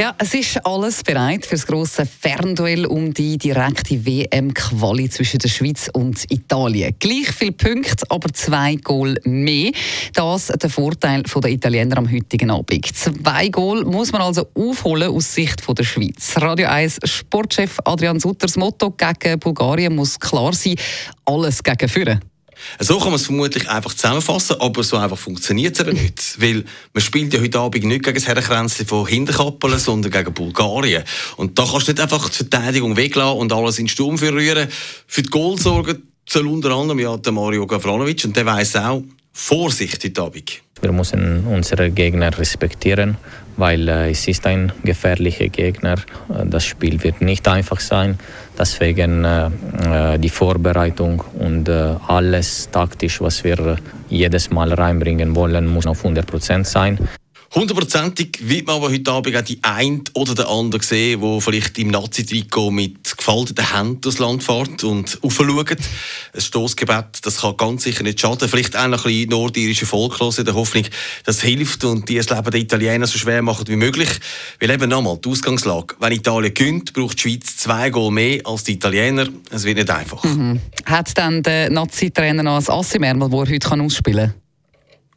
Ja, es ist alles bereit für das grosse Fernduell um die direkte WM-Quali zwischen der Schweiz und Italien. Gleich viele Punkte, aber zwei Goal mehr. Das der Vorteil der Italiener am heutigen Abend. Zwei Goal muss man also aufholen aus Sicht der Schweiz. Radio 1 Sportchef Adrian Sutters Motto gegen Bulgarien muss klar sein, alles gegen Führen. So kann man es vermutlich einfach zusammenfassen, aber so einfach funktioniert es eben nicht. Weil man spielt ja heute Abend nicht gegen das Herrenkränzchen von Hinterkappeln, sondern gegen Bulgarien. Und da kannst du nicht einfach die Verteidigung weglassen und alles in den Sturm verrühren. Für die Goal sorgen soll unter anderem ja der Mario Gavranovic und der weiß auch, Vorsicht heute Abend. Wir müssen unsere Gegner respektieren, weil äh, es ist ein gefährlicher Gegner. Äh, das Spiel wird nicht einfach sein. Deswegen äh, die Vorbereitung und alles taktisch, was wir jedes Mal reinbringen wollen, muss auf 100 Prozent sein. Hundertprozentig wird man aber heute Abend auch die ein oder der andere sehen, der vielleicht im Nazi-Trikot mit gefalteten Händen durchs Land fährt und aufschaut. Ein Stoßgebet, das kann ganz sicher nicht schaden. Vielleicht auch noch ein bisschen nordirische Volk in der Hoffnung, das hilft und die das Leben der Italiener so schwer machen wie möglich. Weil eben nochmal, die Ausgangslage. Wenn Italien gönnt, braucht die Schweiz zwei Goal mehr als die Italiener. Es wird nicht einfach. Mhm. Hat dann der Nazi-Trainer noch ein Ass im Ärmel, das er heute ausspielen kann?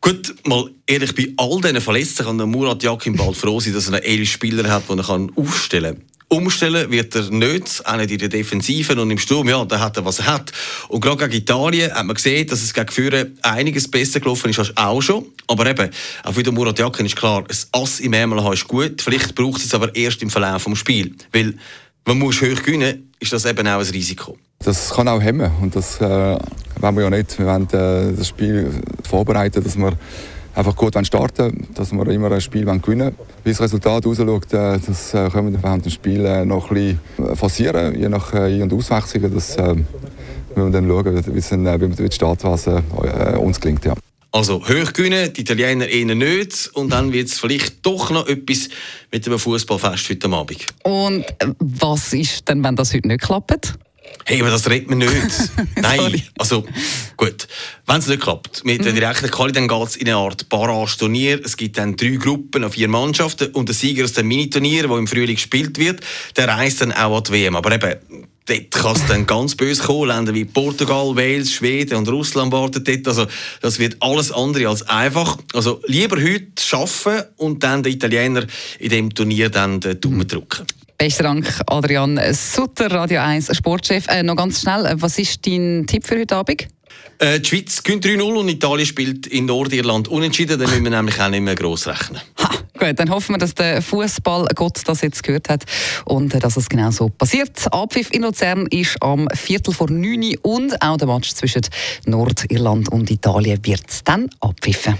Gut, mal ehrlich, bei all diesen Verletzten kann der Murat Yakin bald froh sein, dass er einen elf Spieler hat, die er aufstellen kann. Umstellen wird er nicht, auch nicht in der Defensive und im Sturm, ja, da hat er, was er hat. Und gerade gegen Italien hat man gesehen, dass es gegen Führer einiges besser gelaufen ist als auch schon. Aber eben, auch den Murat Yakin ist klar, ein Ass im Ärmel haben ist gut, vielleicht braucht es aber erst im Verlauf des Spiels. Weil, man hoch gewinnen ist das eben auch ein Risiko. Das kann auch hemmen und das äh, wollen wir ja nicht. Wir wollen äh, das Spiel vorbereiten, dass wir einfach gut starten dass wir immer ein Spiel gewinnen wollen. Wie das Resultat ausschaut, äh, das äh, können wir während dem Spiel äh, noch ein bisschen forcieren, je nach Ein- und Auswechslungen. Das müssen wir dann schauen, wie, wie die Startphase uns gelingt. Ja. Also hoch gewinnen, die Italiener eher nicht. Und dann wird es vielleicht doch noch etwas mit dem Fußballfest heute Abend. Und was ist denn, wenn das heute nicht klappt? Hey, aber das redet man nicht. Nein, also gut. Wenn es nicht klappt, mit der mhm. direkten Quali, dann geht es in eine Art Barrage-Turnier. Es gibt dann drei Gruppen auf vier Mannschaften und der Sieger aus dem Miniturnier, der im Frühling gespielt wird, der reist dann auch an die WM. Aber eben, dort kann es dann ganz böse kommen. Länder wie Portugal, Wales, Schweden und Russland warten dort. Also, das wird alles andere als einfach. Also, lieber heute schaffen und dann den Italiener in dem Turnier dann den Daumen drücken. Besten Dank, Adrian Sutter, Radio 1 Sportchef. Äh, noch ganz schnell, äh, was ist dein Tipp für heute Abend? Äh, die Schweiz gewinnt 3-0 und Italien spielt in Nordirland unentschieden. Dann müssen wir nämlich auch nicht mehr gross rechnen. Ha, gut, dann hoffen wir, dass der Fußballgott das jetzt gehört hat und äh, dass es genau so passiert. Abpfiff in Luzern ist am Viertel vor 9 Uhr und auch der Match zwischen Nordirland und Italien wird dann abpfiffen.